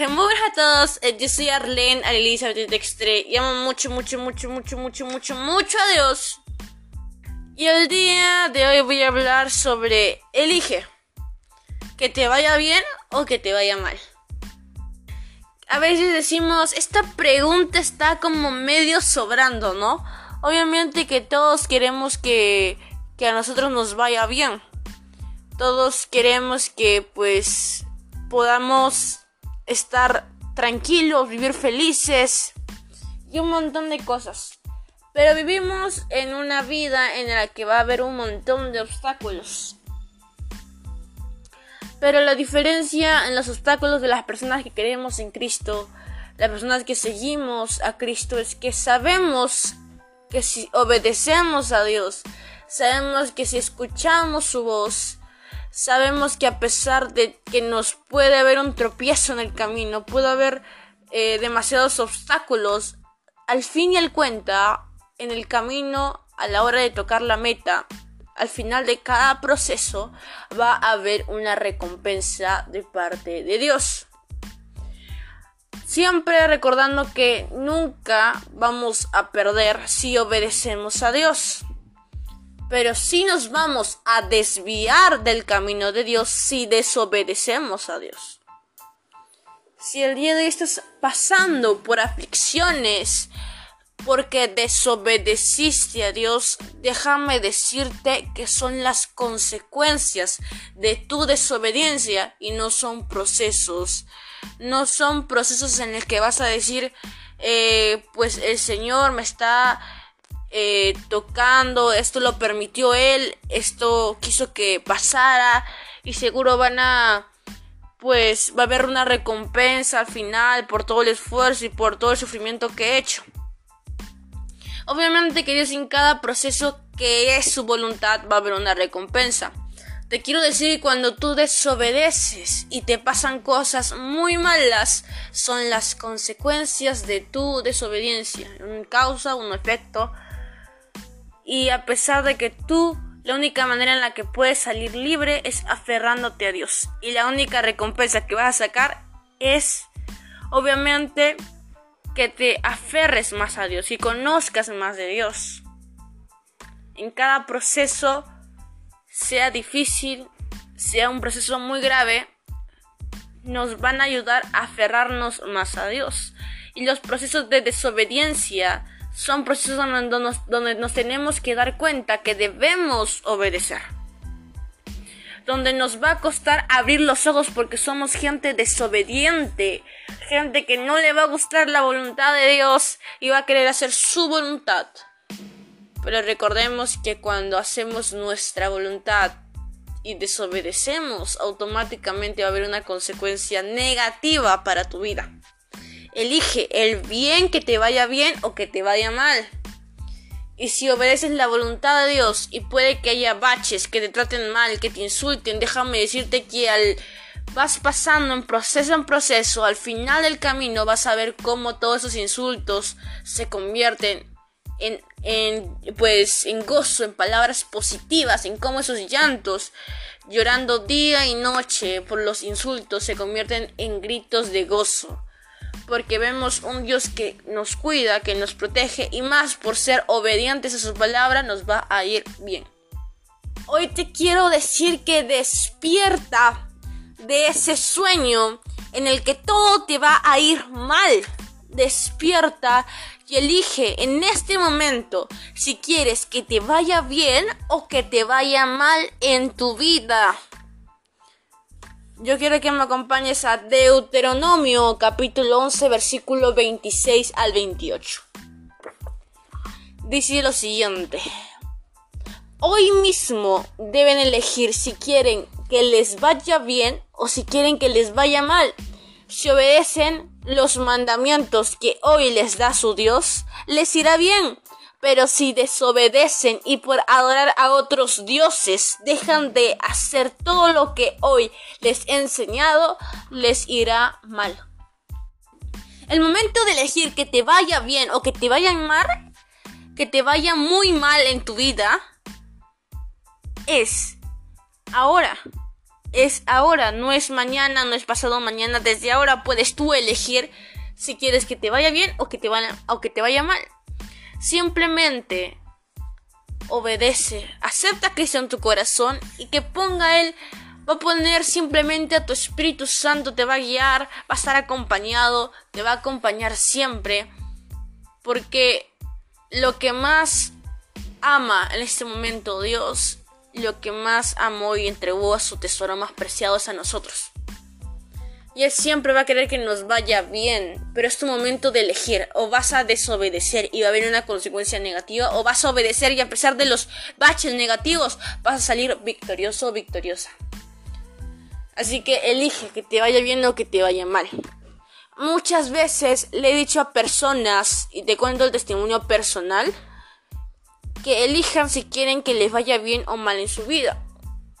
Buenas a todos, eh, yo soy Arlene Elizabeth Dextre y amo mucho, mucho, mucho, mucho, mucho, mucho, mucho a Dios. Y el día de hoy voy a hablar sobre elige que te vaya bien o que te vaya mal. A veces decimos, esta pregunta está como medio sobrando, ¿no? Obviamente que todos queremos que, que a nosotros nos vaya bien. Todos queremos que pues podamos estar tranquilos, vivir felices y un montón de cosas. Pero vivimos en una vida en la que va a haber un montón de obstáculos. Pero la diferencia en los obstáculos de las personas que creemos en Cristo, las personas que seguimos a Cristo, es que sabemos que si obedecemos a Dios, sabemos que si escuchamos su voz, sabemos que a pesar de que nos puede haber un tropiezo en el camino, puede haber eh, demasiados obstáculos, al fin y al cuenta, en el camino, a la hora de tocar la meta, al final de cada proceso, va a haber una recompensa de parte de Dios. Siempre recordando que nunca vamos a perder si obedecemos a Dios. Pero si nos vamos a desviar del camino de Dios si desobedecemos a Dios. Si el día de hoy estás pasando por aflicciones, porque desobedeciste a Dios, déjame decirte que son las consecuencias de tu desobediencia y no son procesos. No son procesos en los que vas a decir, eh, pues el Señor me está eh, tocando, esto lo permitió él, esto quiso que pasara y seguro van a pues va a haber una recompensa al final por todo el esfuerzo y por todo el sufrimiento que he hecho. Obviamente que Dios en cada proceso que es su voluntad va a haber una recompensa. Te quiero decir que cuando tú desobedeces y te pasan cosas muy malas, son las consecuencias de tu desobediencia. Un causa, un efecto y a pesar de que tú la única manera en la que puedes salir libre es aferrándote a Dios. Y la única recompensa que vas a sacar es, obviamente, que te aferres más a Dios y conozcas más de Dios. En cada proceso, sea difícil, sea un proceso muy grave, nos van a ayudar a aferrarnos más a Dios. Y los procesos de desobediencia, son procesos donde nos, tenemos que dar cuenta que debemos obedecer. Donde nos va a costar abrir los ojos porque somos gente desobediente, gente que no le va a gustar la voluntad de Dios y va a querer hacer su voluntad. Pero recordemos que cuando hacemos nuestra voluntad y desobedecemos, automáticamente va a haber una consecuencia negativa para tu vida. Elige el bien que te vaya bien o que te vaya mal. Y si obedeces la voluntad de Dios y puede que haya baches, que te traten mal, que te insulten, déjame decirte que al vas pasando en proceso en proceso, al final del camino vas a ver cómo todos esos insultos se convierten en, en pues en gozo, en palabras positivas, en cómo esos llantos llorando día y noche por los insultos se convierten en gritos de gozo porque vemos un Dios que nos cuida, que nos protege y más por ser obedientes a su palabra nos va a ir bien. Hoy te quiero decir que despierta de ese sueño en el que todo te va a ir mal. Despierta y elige en este momento si quieres que te vaya bien o que te vaya mal en tu vida. Yo quiero que me acompañes a Deuteronomio capítulo 11 versículo 26 al 28. Dice lo siguiente. Hoy mismo deben elegir si quieren que les vaya bien o si quieren que les vaya mal. Si obedecen los mandamientos que hoy les da su Dios, les irá bien. Pero si desobedecen y por adorar a otros dioses dejan de hacer todo lo que hoy les he enseñado, les irá mal. El momento de elegir que te vaya bien o que te vaya mal, que te vaya muy mal en tu vida, es ahora. es ahora, no es mañana, no es pasado mañana. Desde ahora puedes tú elegir si quieres que te vaya bien o que te vaya, o que te vaya mal. Simplemente obedece, acepta a Cristo en tu corazón y que ponga Él, va a poner simplemente a tu Espíritu Santo, te va a guiar, va a estar acompañado, te va a acompañar siempre. Porque lo que más ama en este momento Dios lo que más amó y entregó a su tesoro más preciado es a nosotros. Y Él siempre va a querer que nos vaya bien, pero es tu momento de elegir. O vas a desobedecer y va a haber una consecuencia negativa, o vas a obedecer y a pesar de los baches negativos, vas a salir victorioso o victoriosa. Así que elige que te vaya bien o que te vaya mal. Muchas veces le he dicho a personas, y te cuento el testimonio personal, que elijan si quieren que les vaya bien o mal en su vida.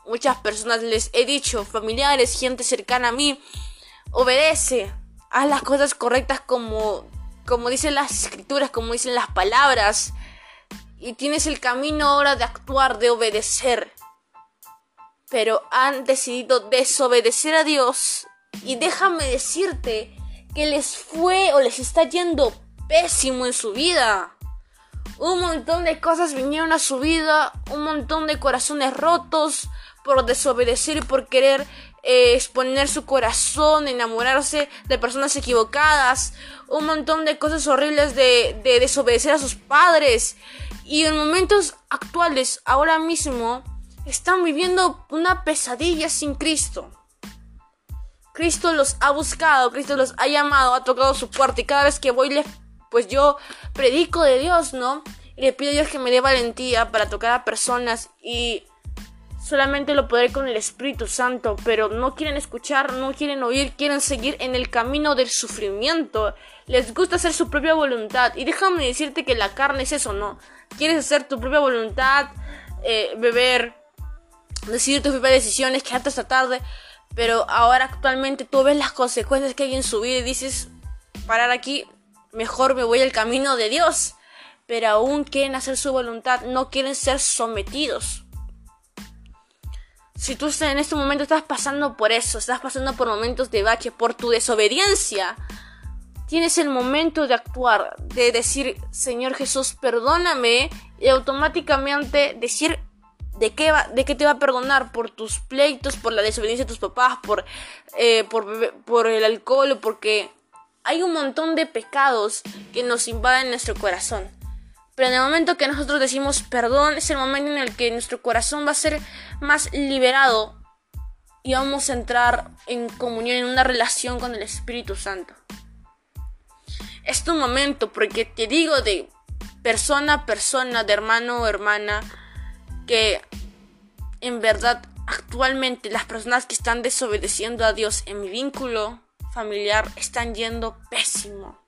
Muchas personas les he dicho, familiares, gente cercana a mí, obedece, haz las cosas correctas como, como dicen las escrituras, como dicen las palabras, y tienes el camino ahora de actuar, de obedecer. Pero han decidido desobedecer a Dios y déjame decirte que les fue o les está yendo pésimo en su vida. Un montón de cosas vinieron a su vida, un montón de corazones rotos por desobedecer y por querer eh, exponer su corazón, enamorarse de personas equivocadas, un montón de cosas horribles de, de desobedecer a sus padres. Y en momentos actuales, ahora mismo, están viviendo una pesadilla sin Cristo. Cristo los ha buscado, Cristo los ha llamado, ha tocado su puerta y cada vez que voy pues yo predico de Dios, ¿no? Y le pido a Dios que me dé valentía para tocar a personas y solamente lo podré con el Espíritu Santo, pero no quieren escuchar, no quieren oír, quieren seguir en el camino del sufrimiento. Les gusta hacer su propia voluntad. Y déjame decirte que la carne es eso, ¿no? Quieres hacer tu propia voluntad, eh, beber, decidir tus propias decisiones, quedarte hasta tarde. Pero ahora actualmente tú ves las consecuencias que hay en su vida y dices, parar aquí, mejor me voy al camino de Dios. Pero aún quieren hacer su voluntad, no quieren ser sometidos. Si tú en este momento estás pasando por eso, estás pasando por momentos de bache, por tu desobediencia, tienes el momento de actuar, de decir, Señor Jesús, perdóname, y automáticamente decir de qué, va, de qué te va a perdonar, por tus pleitos, por la desobediencia de tus papás, por, eh, por, por el alcohol, porque hay un montón de pecados que nos invaden nuestro corazón. Pero en el momento que nosotros decimos perdón, es el momento en el que nuestro corazón va a ser más liberado y vamos a entrar en comunión, en una relación con el Espíritu Santo. Es tu momento, porque te digo de persona a persona, de hermano o hermana, que en verdad actualmente las personas que están desobedeciendo a Dios en mi vínculo familiar están yendo pésimo.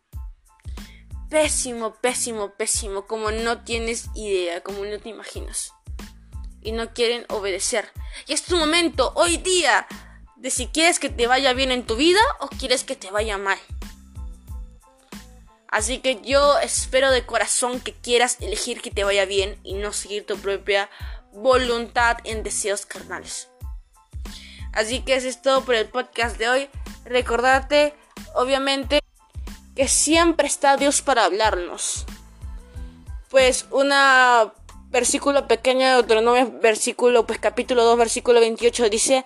Pésimo, pésimo, pésimo, como no tienes idea, como no te imaginas. Y no quieren obedecer. Y es tu momento, hoy día, de si quieres que te vaya bien en tu vida o quieres que te vaya mal. Así que yo espero de corazón que quieras elegir que te vaya bien y no seguir tu propia voluntad en deseos carnales. Así que eso es todo por el podcast de hoy. Recordarte, obviamente, que siempre está Dios para hablarnos. Pues una versículo pequeño de Deuteronomio, versículo, pues capítulo 2, versículo 28 dice,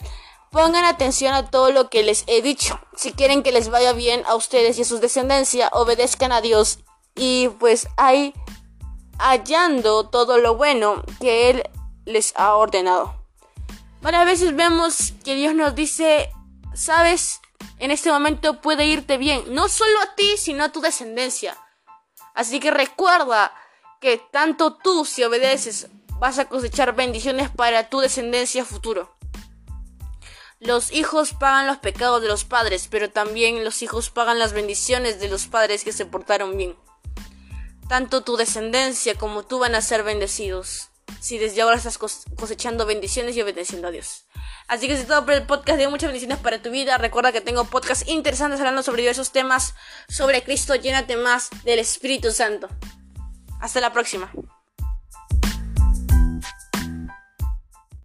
pongan atención a todo lo que les he dicho. Si quieren que les vaya bien a ustedes y a sus descendencia, obedezcan a Dios y pues ahí hallando todo lo bueno que Él les ha ordenado. Varias veces vemos que Dios nos dice, sabes, en este momento puede irte bien, no solo a ti, sino a tu descendencia. Así que recuerda que tanto tú, si obedeces, vas a cosechar bendiciones para tu descendencia futuro. Los hijos pagan los pecados de los padres, pero también los hijos pagan las bendiciones de los padres que se portaron bien. Tanto tu descendencia como tú van a ser bendecidos si desde ahora estás cosechando bendiciones y obedeciendo a Dios. Así que es todo por el podcast de muchas bendiciones para tu vida. Recuerda que tengo podcasts interesantes hablando sobre diversos temas sobre Cristo. Llénate más del Espíritu Santo. Hasta la próxima.